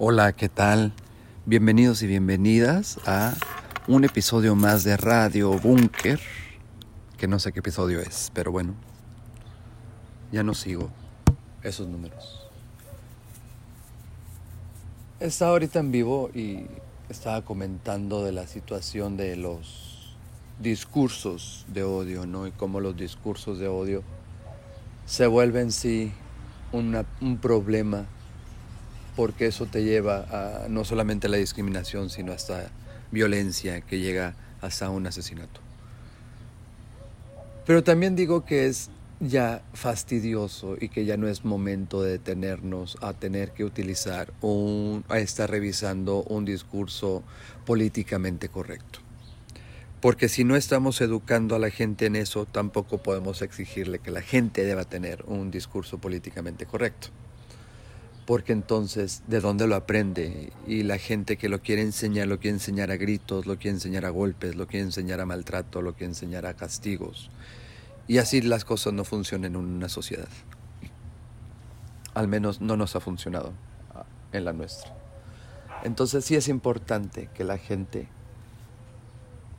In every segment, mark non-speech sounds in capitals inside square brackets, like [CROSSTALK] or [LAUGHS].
Hola, ¿qué tal? Bienvenidos y bienvenidas a un episodio más de Radio Bunker, que no sé qué episodio es, pero bueno, ya no sigo esos números. Estaba ahorita en vivo y estaba comentando de la situación de los discursos de odio, ¿no? Y cómo los discursos de odio se vuelven sí un problema porque eso te lleva a no solamente la discriminación, sino hasta violencia que llega hasta un asesinato. Pero también digo que es ya fastidioso y que ya no es momento de detenernos a tener que utilizar un, a estar revisando un discurso políticamente correcto. Porque si no estamos educando a la gente en eso, tampoco podemos exigirle que la gente deba tener un discurso políticamente correcto porque entonces de dónde lo aprende y la gente que lo quiere enseñar lo quiere enseñar a gritos, lo quiere enseñar a golpes, lo quiere enseñar a maltrato, lo quiere enseñar a castigos. Y así las cosas no funcionan en una sociedad. Al menos no nos ha funcionado en la nuestra. Entonces sí es importante que la gente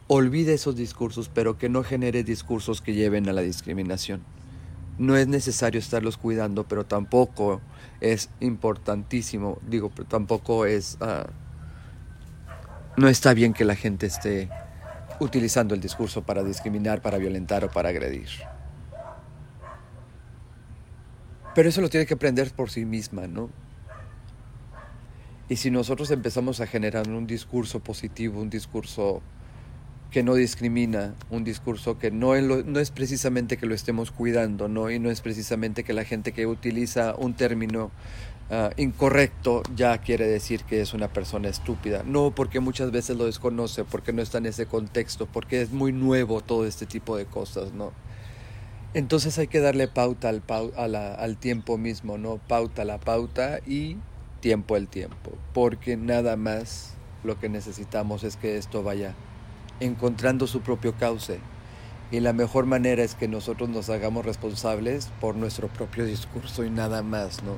olvide esos discursos, pero que no genere discursos que lleven a la discriminación no es necesario estarlos cuidando, pero tampoco es importantísimo, digo, tampoco es, ah, no está bien que la gente esté utilizando el discurso para discriminar, para violentar o para agredir. Pero eso lo tiene que aprender por sí misma, ¿no? Y si nosotros empezamos a generar un discurso positivo, un discurso que no discrimina, un discurso que no, no es precisamente que lo estemos cuidando, ¿no? y no es precisamente que la gente que utiliza un término ah, incorrecto ya quiere decir que es una persona estúpida. No, porque muchas veces lo desconoce, porque no está en ese contexto, porque es muy nuevo todo este tipo de cosas, ¿no? Entonces hay que darle pauta al, al tiempo mismo, ¿no? Pauta la pauta y tiempo el tiempo, porque nada más lo que necesitamos es que esto vaya encontrando su propio cauce. Y la mejor manera es que nosotros nos hagamos responsables por nuestro propio discurso y nada más, ¿no?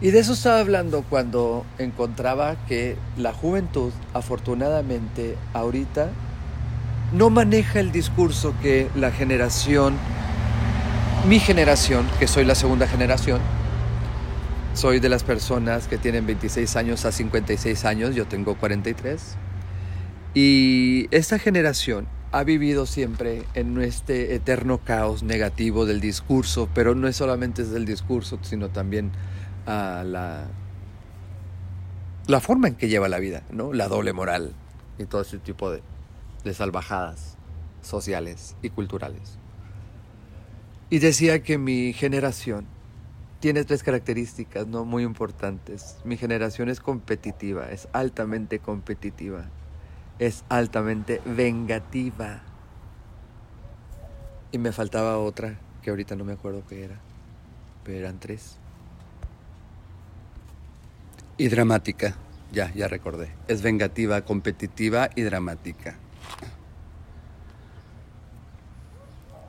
Y de eso estaba hablando cuando encontraba que la juventud, afortunadamente, ahorita no maneja el discurso que la generación, mi generación, que soy la segunda generación, soy de las personas que tienen 26 años a 56 años, yo tengo 43 y esta generación ha vivido siempre en este eterno caos negativo del discurso, pero no es solamente del discurso, sino también a la, la forma en que lleva la vida, ¿no? la doble moral y todo ese tipo de, de salvajadas sociales y culturales. Y decía que mi generación tiene tres características ¿no? muy importantes. Mi generación es competitiva, es altamente competitiva es altamente vengativa. Y me faltaba otra, que ahorita no me acuerdo qué era, pero eran tres. Y dramática, ya, ya recordé. Es vengativa, competitiva y dramática.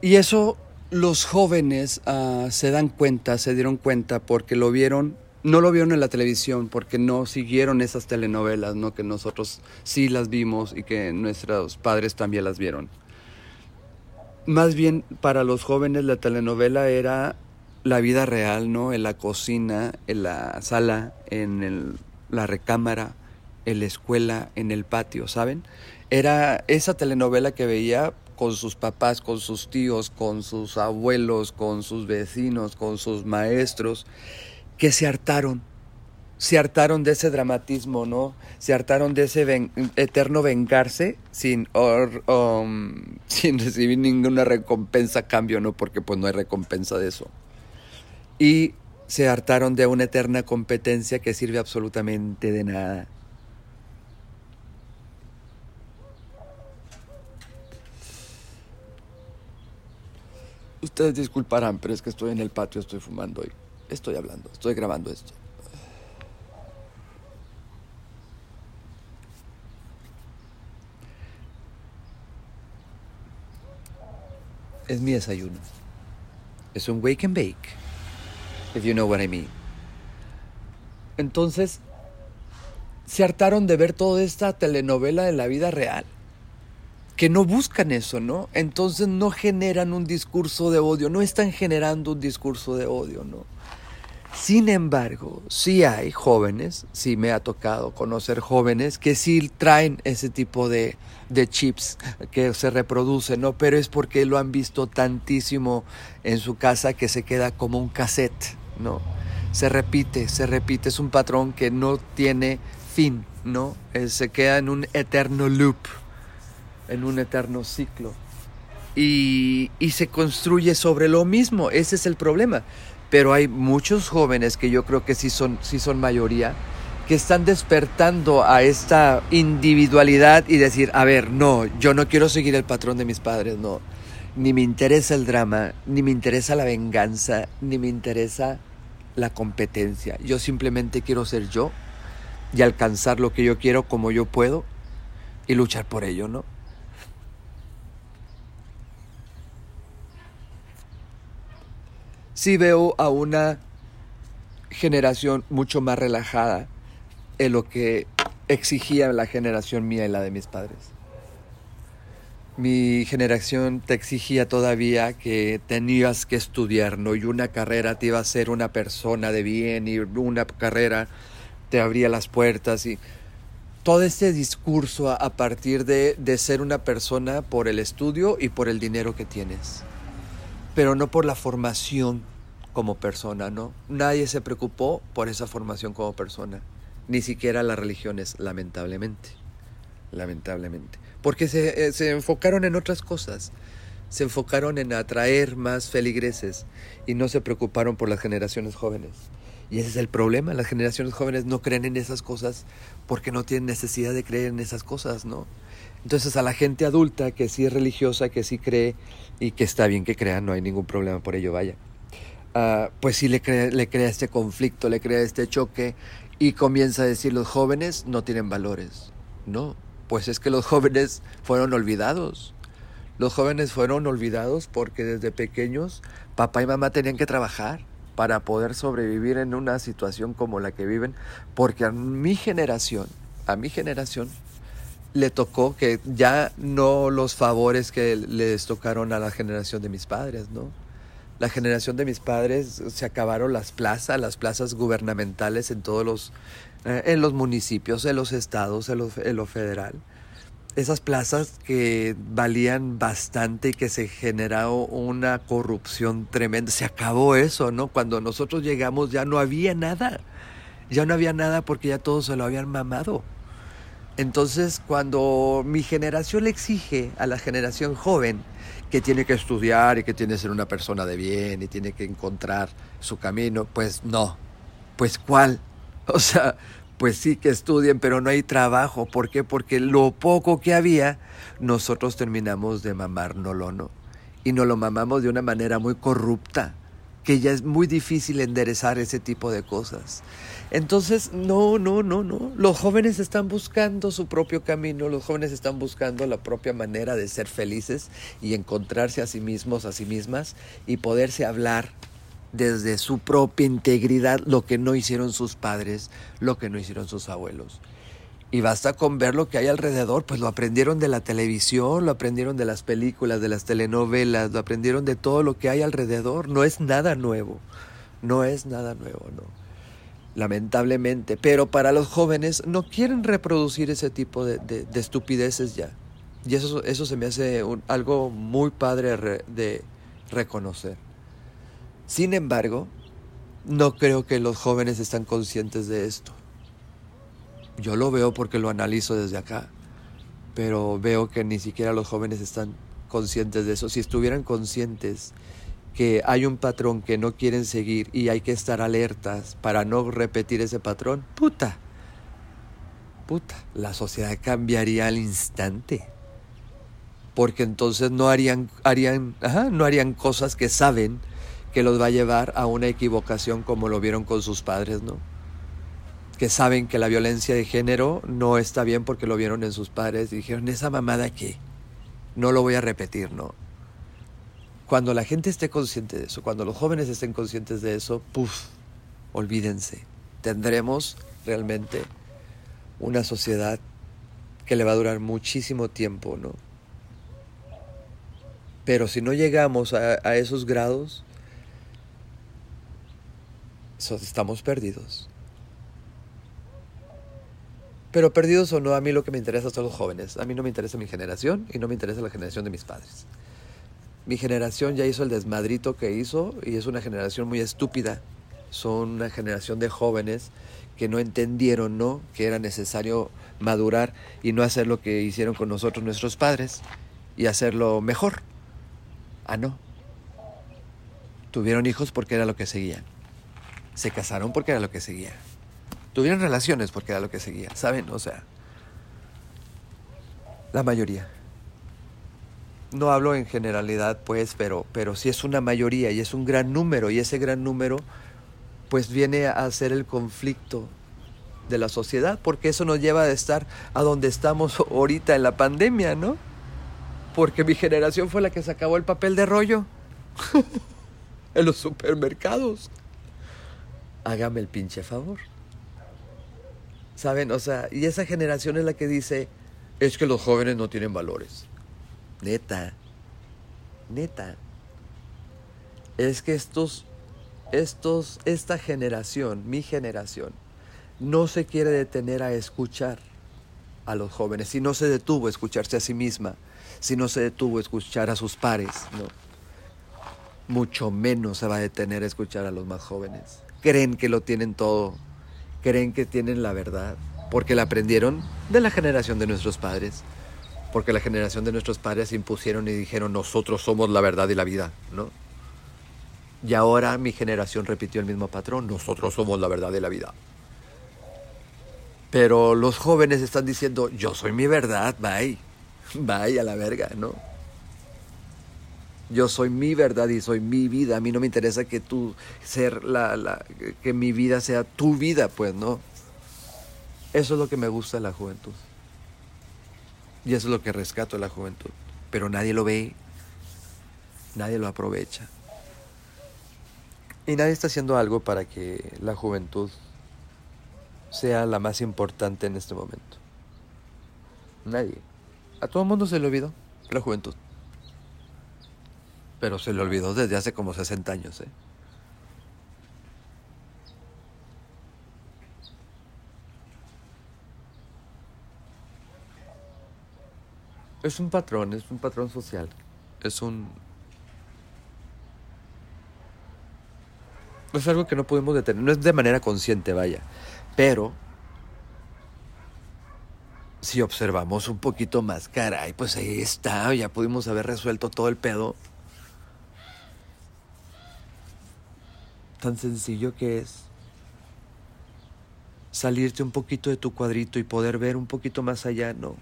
Y eso los jóvenes uh, se dan cuenta, se dieron cuenta porque lo vieron no lo vieron en la televisión porque no siguieron esas telenovelas, ¿no? Que nosotros sí las vimos y que nuestros padres también las vieron. Más bien para los jóvenes la telenovela era la vida real, ¿no? En la cocina, en la sala, en la recámara, en la escuela, en el patio, ¿saben? Era esa telenovela que veía con sus papás, con sus tíos, con sus abuelos, con sus vecinos, con sus maestros que se hartaron, se hartaron de ese dramatismo, ¿no? Se hartaron de ese eterno vengarse sin, um, [LAUGHS] sin recibir ninguna recompensa a cambio, ¿no? Porque pues no hay recompensa de eso. Y se hartaron de una eterna competencia que sirve absolutamente de nada. Ustedes disculparán, pero es que estoy en el patio, estoy fumando hoy. Estoy hablando, estoy grabando esto. Es mi desayuno. Es un wake and bake. If you know what I mean. Entonces, se hartaron de ver toda esta telenovela de la vida real. Que no buscan eso, ¿no? Entonces no generan un discurso de odio, no están generando un discurso de odio, ¿no? Sin embargo, sí hay jóvenes, sí me ha tocado conocer jóvenes que sí traen ese tipo de, de chips que se reproducen, ¿no? Pero es porque lo han visto tantísimo en su casa que se queda como un cassette, ¿no? Se repite, se repite, es un patrón que no tiene fin, ¿no? Eh, se queda en un eterno loop, en un eterno ciclo. Y, y se construye sobre lo mismo, ese es el problema pero hay muchos jóvenes que yo creo que sí son, sí son mayoría, que están despertando a esta individualidad y decir, a ver, no, yo no quiero seguir el patrón de mis padres, no. Ni me interesa el drama, ni me interesa la venganza, ni me interesa la competencia. Yo simplemente quiero ser yo y alcanzar lo que yo quiero como yo puedo y luchar por ello, ¿no? Sí veo a una generación mucho más relajada en lo que exigía la generación mía y la de mis padres. Mi generación te exigía todavía que tenías que estudiar, ¿no? Y una carrera te iba a ser una persona de bien y una carrera te abría las puertas y todo este discurso a, partir de, de ser una persona por el estudio y por el dinero que tienes pero no por la formación como persona, ¿no? Nadie se preocupó por esa formación como persona, ni siquiera las religiones, lamentablemente, lamentablemente, porque se, eh, se enfocaron en otras cosas, se enfocaron en atraer más feligreses y no se preocuparon por las generaciones jóvenes. Y ese es el problema, las generaciones jóvenes no creen en esas cosas porque no tienen necesidad de creer en esas cosas, ¿no? Entonces a la gente adulta que sí es religiosa, que sí cree y que está bien que crean, no hay ningún problema por ello, vaya. Ah, pues sí le crea, le crea este conflicto, le crea este choque y comienza a decir los jóvenes no tienen valores. No, pues es que los [LAUGHS] jóvenes fueron olvidados. Los jóvenes fueron olvidados porque desde pequeños papá y mamá tenían que trabajar para poder sobrevivir en una situación como la que viven, porque a mi generación, a mi generación, le tocó que ya no los favores que les tocaron a la generación de mis padres, ¿no? La generación de mis padres se acabaron las plazas, las plazas gubernamentales en todos los, eh, en los municipios, en los estados, en lo, federal. Esas plazas que valían bastante y que se generó una corrupción tremenda. Se acabó eso, ¿no? Cuando nosotros llegamos ya no había nada. Ya no había nada porque ya todos se lo habían mamado. Entonces, cuando mi generación le exige a la generación joven que tiene que estudiar y que tiene que ser una persona de bien y tiene que encontrar su camino, pues no. Pues cuál? [LAUGHS] O sea, pues sí que estudien, pero no hay trabajo. ¿Por qué? Porque lo poco que había, nosotros terminamos de mamárnoslo, ¿no? Y nos lo mamamos de una manera muy corrupta, que ya es muy difícil enderezar ese tipo de cosas. Entonces, no, no, no, no. Los jóvenes están buscando su propio camino, los jóvenes están buscando la propia manera de ser felices y encontrarse a sí mismos, a sí mismas y poderse hablar desde su propia integridad lo que no hicieron sus padres, lo que no hicieron sus abuelos. Y basta con ver lo que hay alrededor, pues lo aprendieron de la televisión, lo aprendieron de las películas, de las telenovelas, lo aprendieron de todo lo que hay alrededor. No es nada nuevo, no es nada nuevo, no lamentablemente, pero para los jóvenes no quieren reproducir ese tipo de, estupideces ya. Y eso, eso se me hace algo muy padre de reconocer. Sin embargo, no creo que los jóvenes están conscientes de esto. Yo lo veo porque lo analizo desde acá, pero veo que ni siquiera los jóvenes están conscientes de eso. Si estuvieran conscientes que hay un patrón que no quieren seguir y hay que estar alertas para no repetir ese patrón, puta, puta, la sociedad cambiaría al instante. Porque entonces no harían, harían, no harían cosas que saben que los va a llevar a una equivocación como lo vieron con sus padres, ¿no? Que saben que la violencia de género no está bien porque lo vieron en sus padres y dijeron, esa mamada qué, no lo voy a repetir, ¿no? Cuando la gente esté consciente de eso, cuando los jóvenes estén conscientes de eso, puff, olvídense. Tendremos realmente una sociedad que le va a durar muchísimo tiempo, ¿no? Pero si no llegamos a esos grados, estamos perdidos. Pero perdidos o no, a mí lo que me interesa son los jóvenes. A mí no me interesa mi generación y no me interesa la generación de mis padres. Mi generación ya hizo el desmadrito que hizo y es una generación muy estúpida. Son una generación de jóvenes que no entendieron, ¿no? Que era necesario madurar y no hacer lo que hicieron con nosotros nuestros padres y hacerlo mejor. Ah, no. Tuvieron hijos porque era lo que seguían. Se casaron porque era lo que seguía. Tuvieron relaciones porque era lo que seguía. ¿Saben? O sea, la mayoría. No hablo en generalidad, pues, pero, pero sí es una mayoría y es un gran número. Y ese gran número, pues, viene a ser el conflicto de la sociedad, porque eso nos lleva a estar a donde estamos ahorita en la pandemia, ¿no? Porque mi generación fue la que se acabó el papel de rollo [LAUGHS] en los supermercados hágame el pinche favor. ¿Saben? O sea, y esa generación es la que dice, es que los jóvenes no tienen valores. Neta, neta. Es que estos, estos, esta generación, mi generación, no se quiere detener a escuchar a los jóvenes, si no se detuvo a escucharse a sí misma, si no se detuvo a escuchar a sus pares, ¿no? Mucho menos se va a detener a escuchar a los más jóvenes creen que lo tienen todo, creen que tienen la verdad, porque la aprendieron de la generación de nuestros padres, porque la generación de nuestros padres impusieron y dijeron nosotros somos la verdad y la vida, ¿no? Y ahora mi generación repitió el mismo patrón, nosotros somos la verdad y la vida. Pero los jóvenes están diciendo, yo soy mi verdad, bye, bye a la verga, ¿no? Yo soy mi verdad y soy mi vida. A mí no me interesa que tú ser la, que mi vida sea tu vida, pues no. Eso es lo que me gusta la juventud. Y eso es lo que rescato la juventud. Pero nadie lo ve, nadie lo aprovecha. Y nadie está haciendo algo para que la juventud sea la más importante en este momento. Nadie. A todo el mundo se le olvidó la juventud. Pero se le olvidó desde hace como 60 años, ¿eh? Es un patrón, es un patrón social. Es un... Es algo que no podemos detener. No es de manera consciente, vaya. Pero si observamos un poquito más, caray, pues ahí está, ya pudimos haber resuelto todo el pedo tan sencillo que es salirte un poquito de tu cuadrito y poder ver un poquito más allá, ¿no?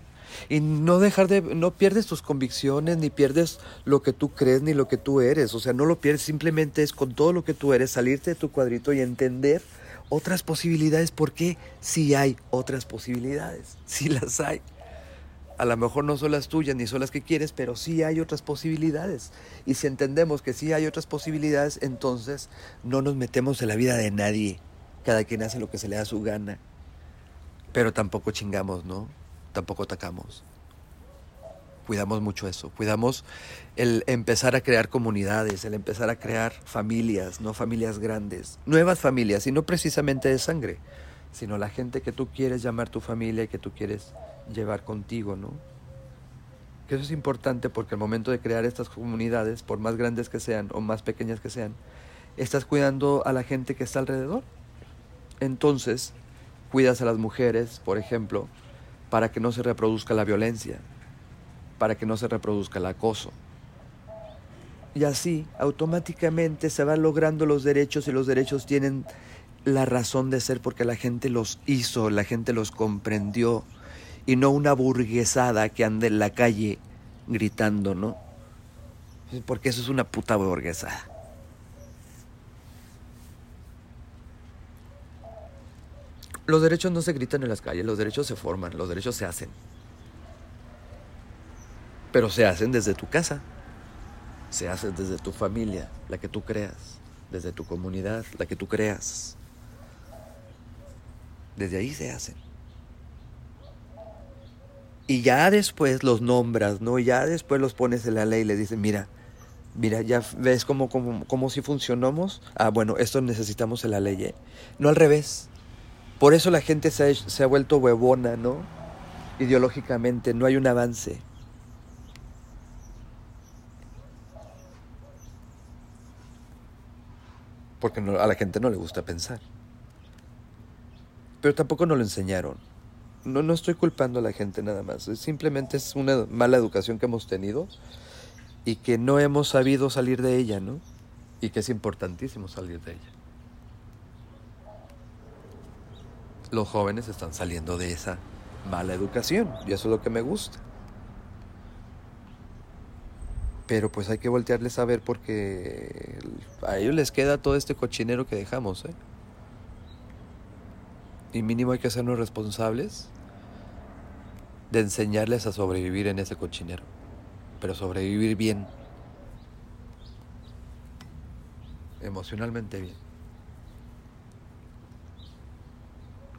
Y no dejar de, no pierdes tus convicciones, ni pierdes lo que tú crees, ni lo que tú eres. O sea, no lo pierdes, simplemente es con todo lo que tú eres, salirte de tu cuadrito y entender otras posibilidades, porque sí hay otras posibilidades, sí las hay. A lo mejor no son las tuyas ni son las que quieres, pero sí hay otras posibilidades. Y si entendemos que sí hay otras posibilidades, entonces no nos metemos en la vida de nadie. Cada quien hace lo que se le da su gana. Pero tampoco chingamos, ¿no? Tampoco atacamos. Cuidamos mucho eso. Cuidamos el empezar a crear comunidades, el empezar a crear familias, no familias grandes. Nuevas familias, y no precisamente de sangre, sino la gente que tú quieres llamar tu familia y que tú quieres llevar contigo, ¿no? Que eso es importante porque al momento de crear estas comunidades, por más grandes que sean o más pequeñas que sean, estás cuidando a la gente que está alrededor. Entonces, cuidas a las mujeres, por ejemplo, para que no se reproduzca la violencia, para que no se reproduzca el acoso. Y así, automáticamente se van logrando los derechos y los derechos tienen la razón de ser porque la gente los hizo, la gente los comprendió, y no una burguesada que ande en la calle gritando, ¿no? Porque eso es una puta burguesada. Los derechos no se gritan en las calles, los derechos se forman, los derechos se hacen. Pero se hacen desde tu casa, se hacen desde tu familia, la que tú creas, desde tu comunidad, la que tú creas. Desde ahí se hacen. Y ya después los nombras, ¿no? Ya después los pones en la ley y le dices, mira, mira, ya ves cómo, cómo, cómo si funcionamos. Ah, bueno, esto necesitamos en la ley, ¿eh? No al revés. Por eso la gente se ha, se ha vuelto huevona, ¿no? Ideológicamente, no hay un avance. Porque no, a la gente no le gusta pensar. Pero tampoco nos lo enseñaron. No, no estoy culpando a la gente nada más. Simplemente es una mala educación que hemos tenido y que no hemos sabido salir de ella, ¿no? Y que es importantísimo salir de ella. Los jóvenes están saliendo de esa mala educación y eso es lo que me gusta. Pero pues hay que voltearles a ver porque a ellos les queda todo este cochinero que dejamos, ¿eh? Y mínimo hay que hacernos responsables de enseñarles a sobrevivir en ese cochinero. Pero sobrevivir bien. Emocionalmente bien.